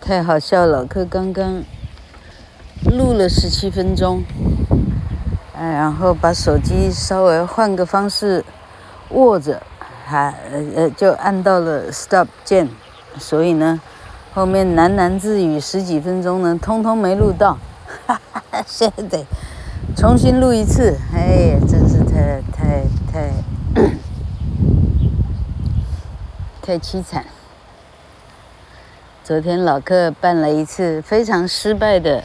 太好笑了！可刚刚录了十七分钟，哎，然后把手机稍微换个方式握着，还呃呃就按到了 stop 键，所以呢，后面喃喃自语十几分钟呢，通通没录到，哈哈，现在得重新录一次，哎，真是太太太 太凄惨。昨天老客办了一次非常失败的，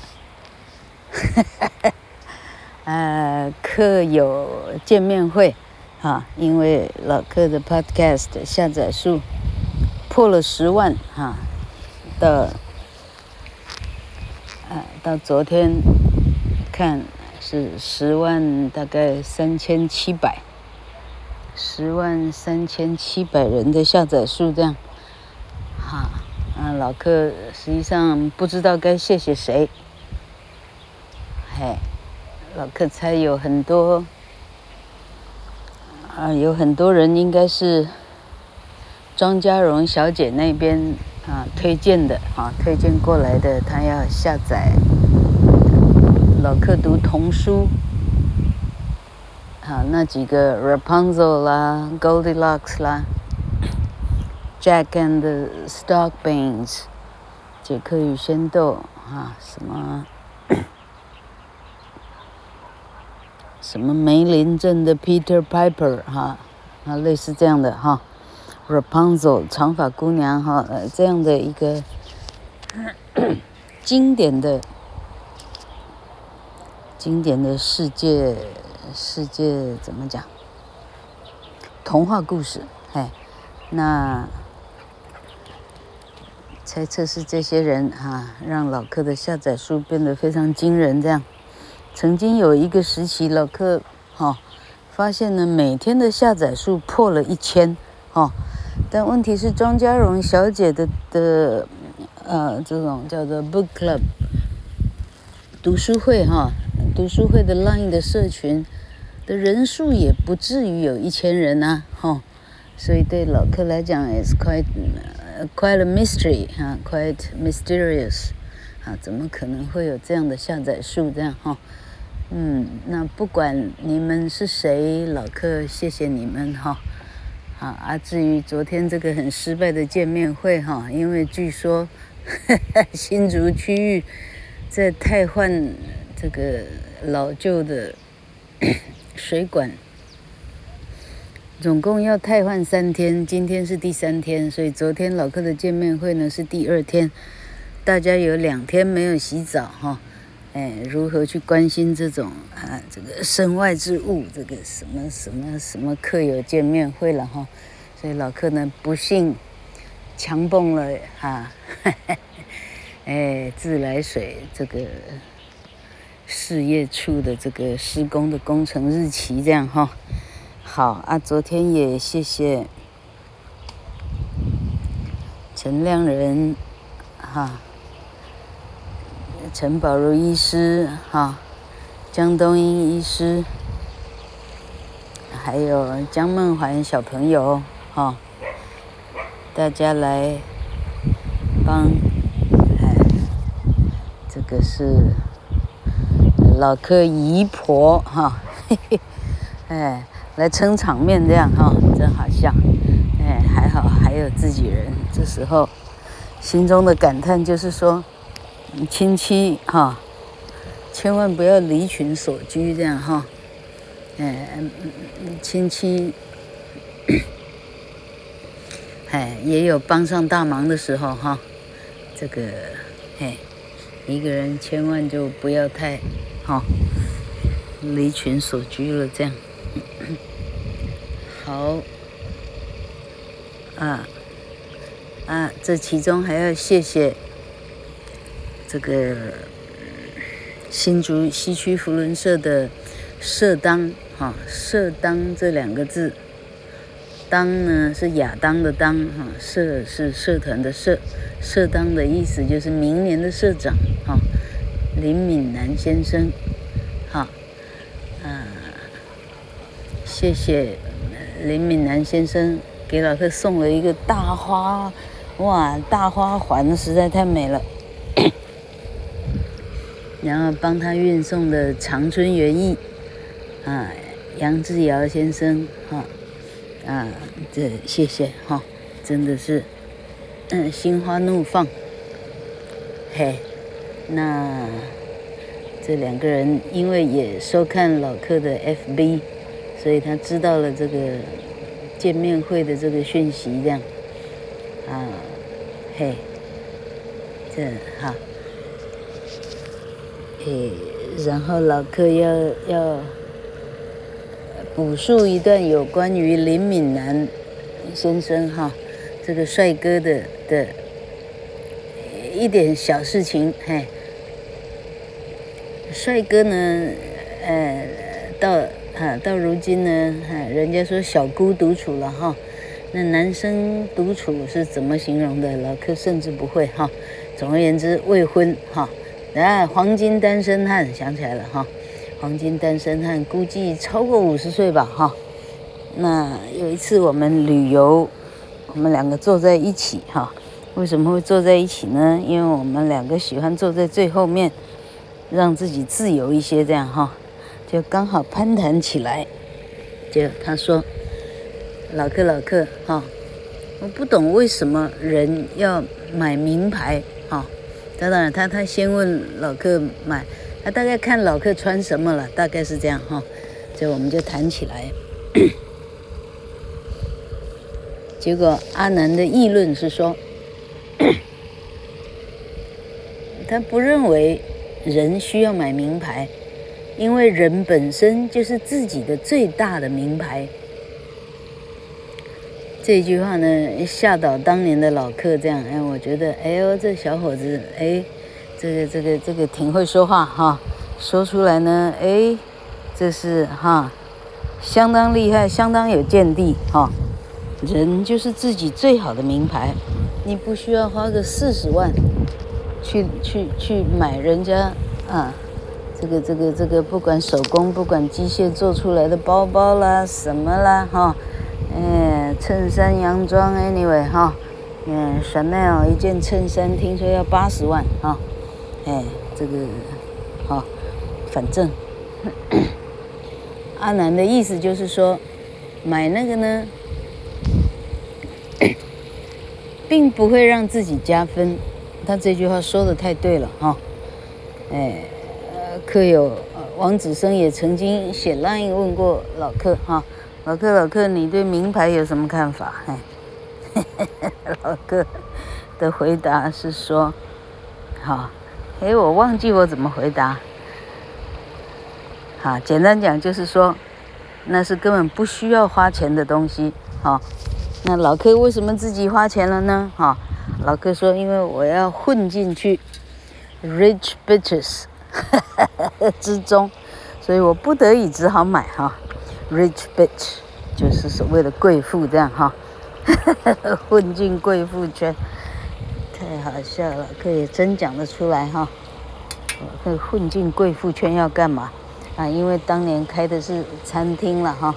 呃，客友见面会，哈，因为老客的 podcast 下载数破了十万，哈，到，呃，到昨天看是十万大概三千七百，十万三千七百人的下载数这样，老克实际上不知道该谢谢谁。嘿，老克猜有很多，啊，有很多人应该是庄家荣小姐那边啊推荐的啊，推荐过来的，她要下载老克读童书，啊，那几个 Rapunzel 啦，Goldilocks 啦。Jack and Stock Beans，杰克与仙豆啊，什么什么梅林镇的 Peter Piper 哈啊，类似这样的哈，Rapunzel 长发姑娘哈，呃，这样的一个经典的经典的世界世界怎么讲？童话故事，嘿，那。猜测是这些人哈、让老客的下载数变得非常惊人。这样，曾经有一个时期，老客哈、发现呢，每天的下载数破了一千哈。但问题是，庄家荣小姐的的呃这种叫做 book club 读书会哈，读书会的 line 的社群的人数也不至于有一千人呐、啊、哈。所以对老客来讲，is quite。Quite a mystery 哈，quite mysterious 啊，怎么可能会有这样的下载数这样哈？嗯，那不管你们是谁，老客谢谢你们哈。啊啊，至于昨天这个很失败的见面会哈，因为据说呵呵 新竹区域在汰换这个老旧的 水管。总共要汰换三天，今天是第三天，所以昨天老客的见面会呢是第二天，大家有两天没有洗澡哈，哎，如何去关心这种啊这个身外之物，这个什么什么什么客友见面会了哈，所以老客呢不幸强蹦了哈，哎，自来水这个事业处的这个施工的工程日期这样哈。好啊，昨天也谢谢陈亮仁，哈，陈宝如医师，哈，江东英医师，还有江梦环小朋友，哈，大家来帮，哎，这个是老克姨婆，哈，嘿嘿，哎。来撑场面这样哈，真好笑，哎，还好还有自己人。这时候心中的感叹就是说，亲戚哈，千万不要离群索居这样哈，哎，亲戚，哎，也有帮上大忙的时候哈，这个，哎，一个人千万就不要太哈离群索居了这样。好，啊，啊，这其中还要谢谢这个新竹西区扶轮社的社当，哈，社当这两个字，当呢是亚当的当，哈，社是社团的社，社当的意思就是明年的社长，哈，林敏南先生，哈，啊，谢谢。林敏南先生给老客送了一个大花哇，大花环实在太美了。然后帮他运送的长春园艺，啊，杨志尧先生，哈，啊，这谢谢哈，真的是，嗯，心花怒放。嘿，那这两个人因为也收看老客的 FB，所以他知道了这个见面会的这个讯息，这样，啊，嘿，这好。然后老客要要补述一段有关于林敏南先生哈，这个帅哥的的一点小事情，嘿，帅哥呢，呃，到哈到如今呢，哈，人家说小姑独处了哈，那男生独处是怎么形容的？老柯甚至不会哈，总而言之，未婚哈。哎，黄金单身汉想起来了哈，黄金单身汉估计超过五十岁吧哈。那有一次我们旅游，我们两个坐在一起哈。为什么会坐在一起呢？因为我们两个喜欢坐在最后面，让自己自由一些这样哈。就刚好攀谈起来，就他说：“老客老客哈，我不懂为什么人要买名牌哈。”当然，他他先问老客买，他大概看老客穿什么了，大概是这样哈，所以我们就谈起来。结果阿南的议论是说，他不认为人需要买名牌，因为人本身就是自己的最大的名牌。这句话呢，吓倒当年的老客，这样哎，我觉得哎呦，这小伙子哎，这个这个这个挺会说话哈，说出来呢哎，这是哈，相当厉害，相当有见地哈。人就是自己最好的名牌，你不需要花个四十万去去去买人家啊，这个这个这个不管手工不管机械做出来的包包啦什么啦哈。哎，衬衫、洋装，anyway 哈，嗯，Chanel 一件衬衫听说要八十万哈，哎，这个好，反正 阿南的意思就是说，买那个呢，并不会让自己加分。他这句话说的太对了哈，哎，客友王子生也曾经写 line 问过老客哈。老客，老客，你对名牌有什么看法？嘿，老客的回答是说，好，哎，我忘记我怎么回答。好，简单讲就是说，那是根本不需要花钱的东西。好，那老客为什么自己花钱了呢？哈，老客说，因为我要混进去，rich bitches 之中，所以我不得已只好买哈。Rich bitch 就是所谓的贵妇，这样哈，混进贵妇圈，太好笑了。可以真讲得出来哈，可以混进贵妇圈要干嘛啊？因为当年开的是餐厅了哈，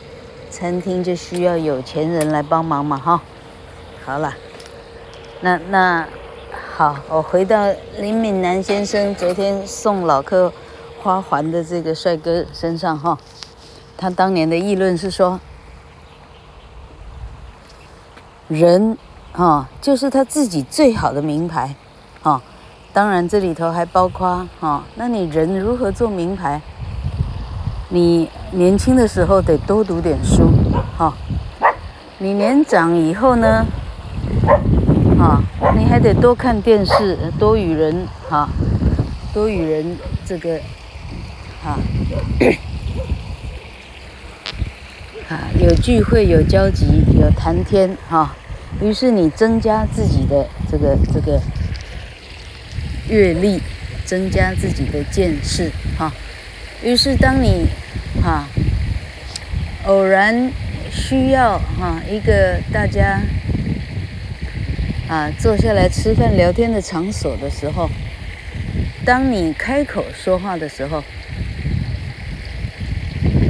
餐厅就需要有钱人来帮忙嘛哈。好了，那那好，我回到林闽南先生昨天送老客花环的这个帅哥身上哈。他当年的议论是说，人啊，就是他自己最好的名牌，啊，当然这里头还包括啊，那你人如何做名牌？你年轻的时候得多读点书，哈，你年长以后呢，啊，你还得多看电视，多与人哈，多与人这个，啊。啊，有聚会，有交集，有谈天，哈、于是你增加自己的这个这个阅历，增加自己的见识，哈、于是当你哈、偶然需要哈、一个大家啊坐下来吃饭聊天的场所的时候，当你开口说话的时候，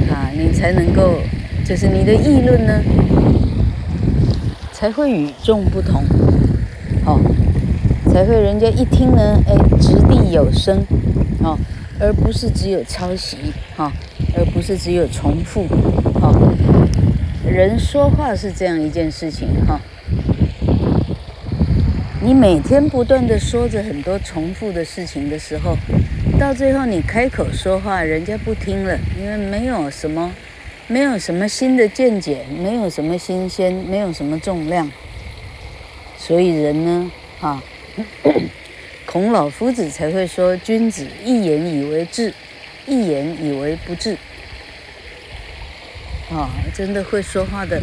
啊，你才能够。就是你的议论呢，才会与众不同。哦，才会人家一听呢，哎，掷地有声，哦，而不是只有抄袭，哈、哦，而不是只有重复，哈、哦，人说话是这样一件事情，哈、哦，你每天不断的说着很多重复的事情的时候，到最后你开口说话，人家不听了，因为没有什么。没有什么新的见解，没有什么新鲜，没有什么重量，所以人呢，啊，孔老夫子才会说：君子一言以为治，一言以为不治。啊，真的会说话的，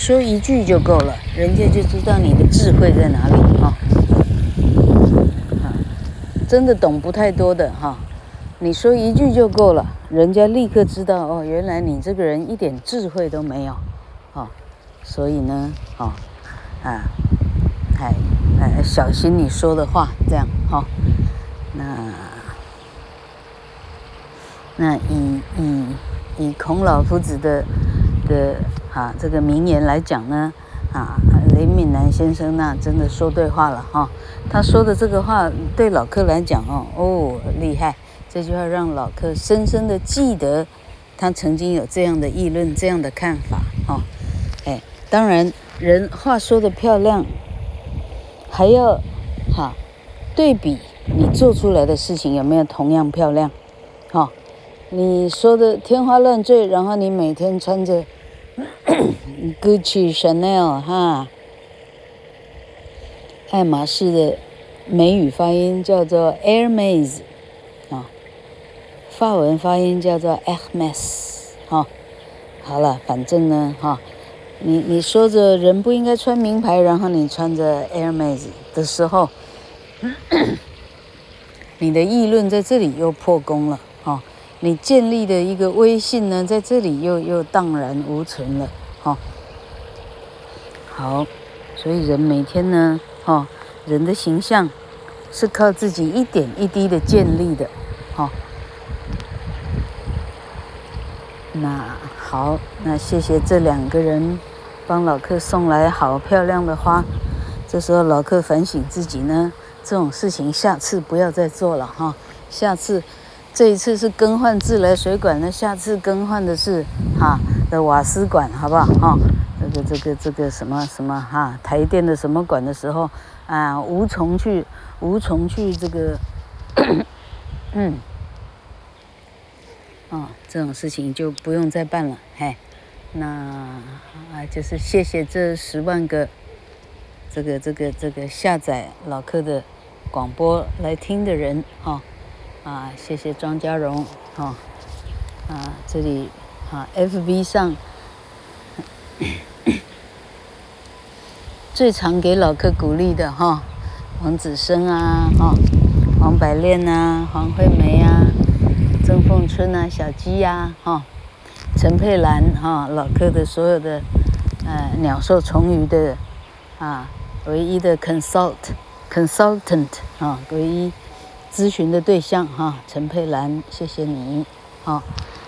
说一句就够了，人家就知道你的智慧在哪里啊。啊，真的懂不太多的哈。你说一句就够了，人家立刻知道哦，原来你这个人一点智慧都没有，哦，所以呢，哦，啊，哎哎，小心你说的话，这样哈、那那以以以孔老夫子的的啊这个名言来讲呢，啊，林闽南先生那真的说对话了哈、他说的这个话对老客来讲哦哦厉害。这句话让老客深深的记得，他曾经有这样的议论、这样的看法，哈、哦，哎，当然，人话说的漂亮，还要哈对比你做出来的事情有没有同样漂亮，哈、哦，你说的天花乱坠，然后你每天穿着 Gucci、Chanel 哈，爱马仕的美语发音叫做 Hermes 法文发音叫做 Hermes，哈，好了，反正呢，哈，你你说着人不应该穿名牌，然后你穿着 Hermes 的时候，你的议论在这里又破功了，哈，你建立的一个威信呢，在这里又又荡然无存了，好，所以人每天呢，哈，人的形象是靠自己一点一滴的建立的，哈。那好，那谢谢这两个人帮老客送来好漂亮的花。这时候老客反省自己呢，这种事情下次不要再做了哈。下次，这一次是更换自来水管，那下次更换的是哈的瓦斯管，好不好哈？这个这个这个什么什么哈台电的什么管的时候啊，无从去无从去这个嗯。哦，这种事情就不用再办了，嘿，那啊就是谢谢这十万个这个这个这个下载老客的广播来听的人，哈、啊谢谢庄家荣，哈、啊这里啊 FB 上最常给老客鼓励的哈、黄，子生啊，哈、黄百炼啊，黄惠梅啊。曾凤春啊，小鸡呀，哈，陈佩兰哈，老客的所有的呃鸟兽虫鱼的啊，唯一的 consult consultant 啊，唯一咨询的对象哈，陈佩兰，谢谢你，哈，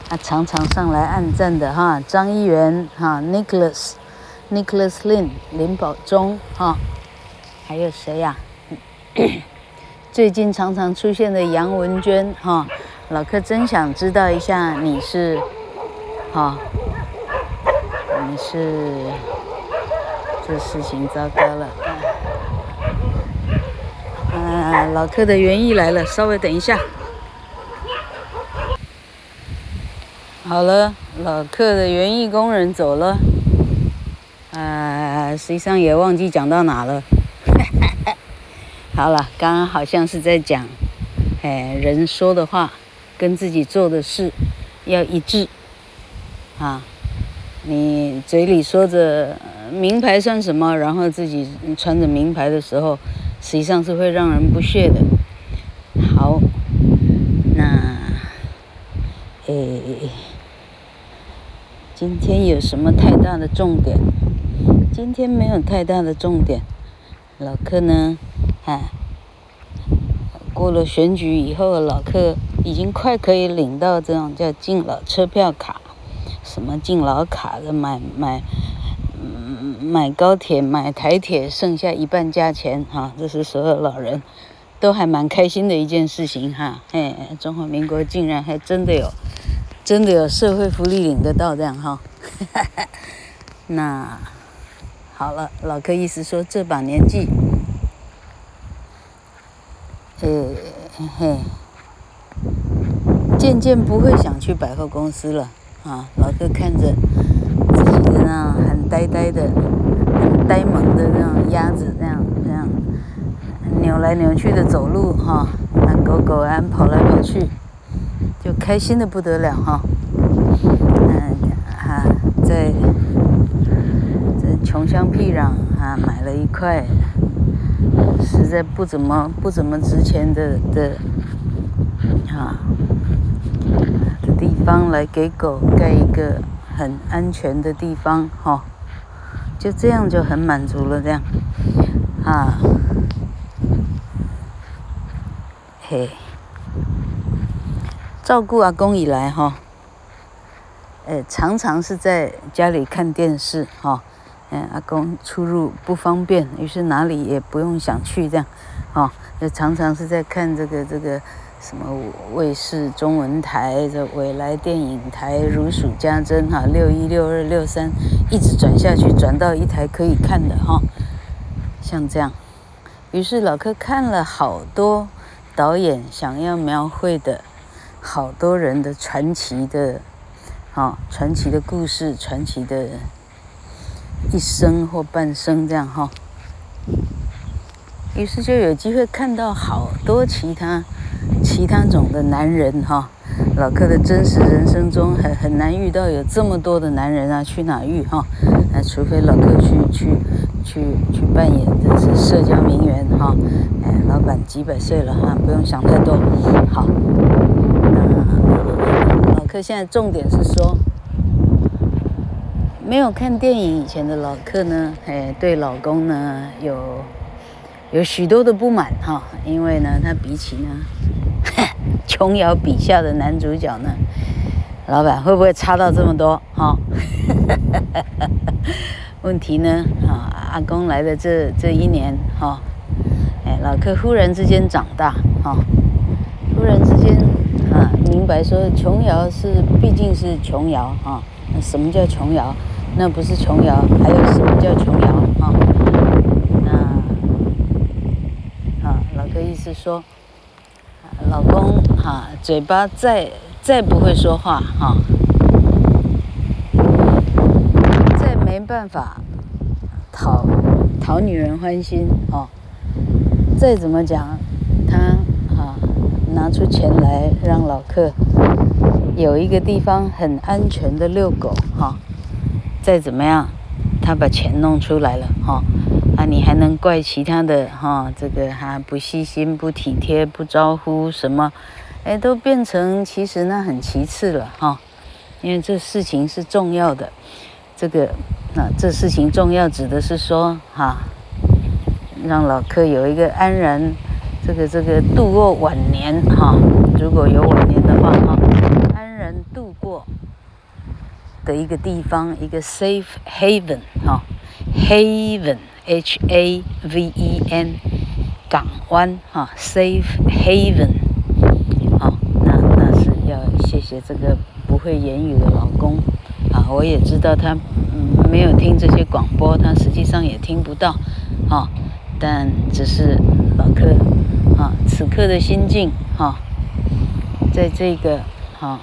啊常常上来按赞的哈，张一元哈，Nicholas Nicholas Lin 林宝忠哈，还有谁呀？最近常常出现的杨文娟哈。老客真想知道一下，你是，哈、你是，这事情糟糕了，啊，老客的园艺来了，稍微等一下。好了，老客的园艺工人走了，实际上也忘记讲到哪了。好了，刚刚好像是在讲，哎，人说的话。跟自己做的事要一致，啊，你嘴里说着名牌算什么，然后自己穿着名牌的时候，实际上是会让人不屑的。好，那，诶，今天有什么太大的重点？今天没有太大的重点。老客呢，啊，过了选举以后，老客。已经快可以领到这种叫敬老车票卡，什么敬老卡的买买，买高铁、买台铁剩下一半价钱哈，这是所有老人都还蛮开心的一件事情哈。嘿，中华民国竟然还真的有，真的有社会福利领得到这样哈。那好了，老柯意思说这把年纪，呃嘿，渐渐不会想去百货公司了啊。老柯看着。那很呆呆的、很呆萌的那种鸭子，这样这样扭来扭去的走路哈，那狗狗啊跑来跑去，就开心的不得了哈。嗯哈，在在穷乡僻壤啊买了一块实在不怎么不怎么值钱的的啊地方来给狗盖一个。很安全的地方，哈、就这样就很满足了，这样，啊，嘿，照顾阿公以来，哈、哦，呃，常常是在家里看电视，哈、嗯，阿公出入不方便，于是哪里也不用想去，这样，哦，就常常是在看这个这个。什么卫视中文台、这未来电影台如数家珍哈，六一、六二、六三，一直转下去，转到一台可以看的哈，像这样。于是老柯看了好多导演想要描绘的好多人的传奇的，啊，传奇的故事，传奇的一生或半生这样哈。于是就有机会看到好多其他。其他种的男人哈，老柯的真实人生中很很难遇到有这么多的男人啊，去哪遇哈？那除非老柯去去去去扮演的是社交名媛哈，哎，老板几百岁了哈，不用想太多。好，那老柯现在重点是说，没有看电影以前的老客呢，哎，对老公呢有有许多的不满哈，因为呢，他比起呢。琼瑶笔下的男主角呢？老板会不会差到这么多？哈，问题呢？啊，阿公来的这这一年，哈，哎，老客忽然之间长大，哈，忽然之间啊，明白说琼瑶是毕竟是琼瑶，哈，什么叫琼瑶？那不是琼瑶，还有什么叫琼瑶？啊，那啊，老哥意思说。老公哈，嘴巴再再不会说话哈，再没办法讨讨女人欢心哦，再怎么讲，他哈拿出钱来让老客有一个地方很安全的遛狗哈，再怎么样，他把钱弄出来了哈。啊，你还能怪其他的哈？这个哈不细心、不体贴、不招呼什么？哎，都变成其实那很其次了哈。因为这事情是重要的，这个那这事情重要指的是说哈，让老柯有一个安然这个这个度过晚年哈。如果有晚年的话哈，安然度过的一个地方，一个 safe haven 哈，haven。H A V E N，港湾哈，Safe Haven，好，那那是要谢谢这个不会言语的老公啊，我也知道他嗯没有听这些广播，他实际上也听不到，啊，但只是老客啊此刻的心境哈，在这个哈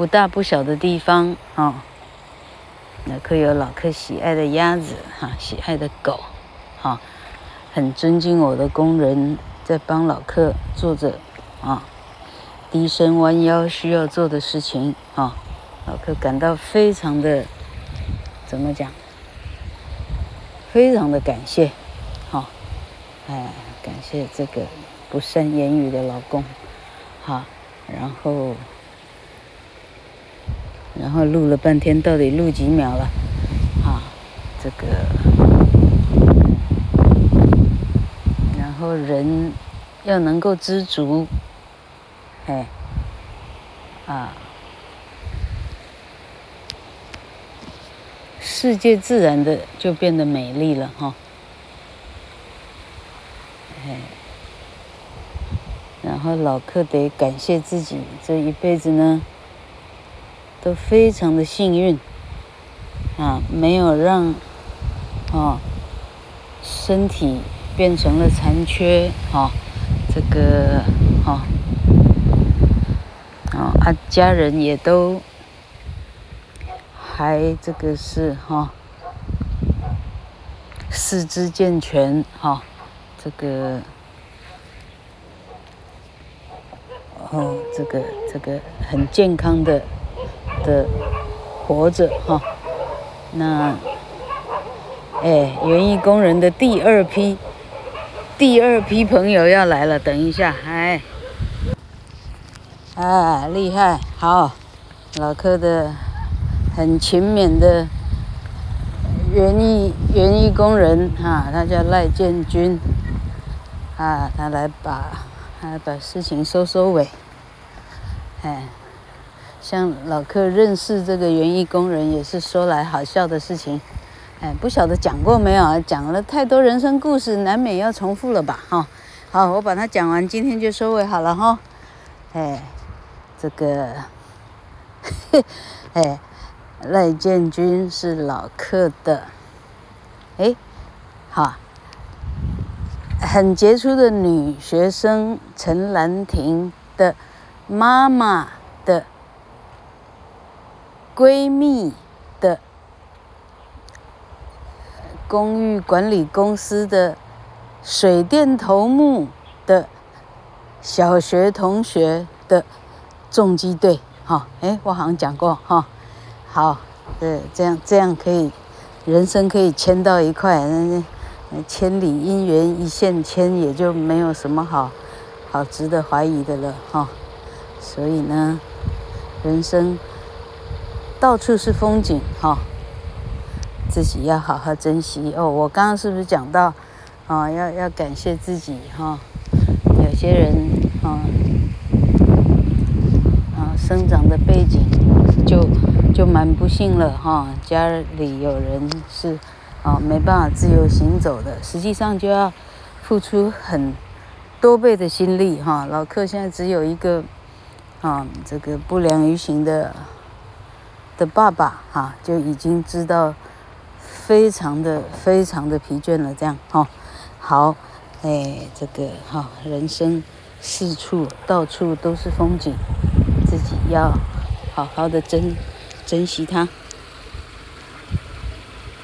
不大不小的地方啊。老柯有老客喜爱的鸭子哈，喜爱的狗，哈，很尊敬我的工人在帮老客做着啊，低声弯腰需要做的事情啊，老客感到非常的怎么讲？非常的感谢，哈，哎，感谢这个不善言语的老公，哈，然后。然后录了半天，到底录几秒了？啊，这个，然后人要能够知足，哎，啊，世界自然的就变得美丽了哈。哎，然后老克得感谢自己这一辈子呢，都非常的幸运啊，没有让啊身体变成了残缺啊，这个啊啊家人也都。还这个是哈，四肢健全哈，这个哦，这个这个很健康的的活着哈。那哎，园艺工人的第二批第二批朋友要来了，等一下，哎，啊，厉害，好，老柯的。很勤勉的园艺园艺工人哈，他叫赖建军啊，他来把他来把事情收收尾。哎，像老客认识这个园艺工人，也是说来好笑的事情。哎，不晓得讲过没有啊？讲了太多人生故事，难免要重复了吧？哈，好，我把它讲完，今天就收尾好了哈。哎，这个，嘿哎。赖建军是老客的，哎，好，很杰出的女学生陈兰婷的妈妈的闺蜜的公寓管理公司的水电头目的小学同学的重击队，哈，哎，我好像讲过哈。好，对，这样这样可以，人生可以牵到一块，那千里姻缘一线牵，也就没有什么好好值得怀疑的了哈。所以呢，人生到处是风景哈，自己要好好珍惜哦。我刚刚是不是讲到啊？要要感谢自己哈。有些人啊啊，生长的背景就。就蛮不幸了哈，家里有人是啊没办法自由行走的，实际上就要付出很多倍的心力哈。老客现在只有一个啊，这个不良于行的的爸爸哈，就已经知道非常的非常的疲倦了。这样哈，好，哎，这个哈，人生四处到处都是风景，自己要好好的珍。珍惜它。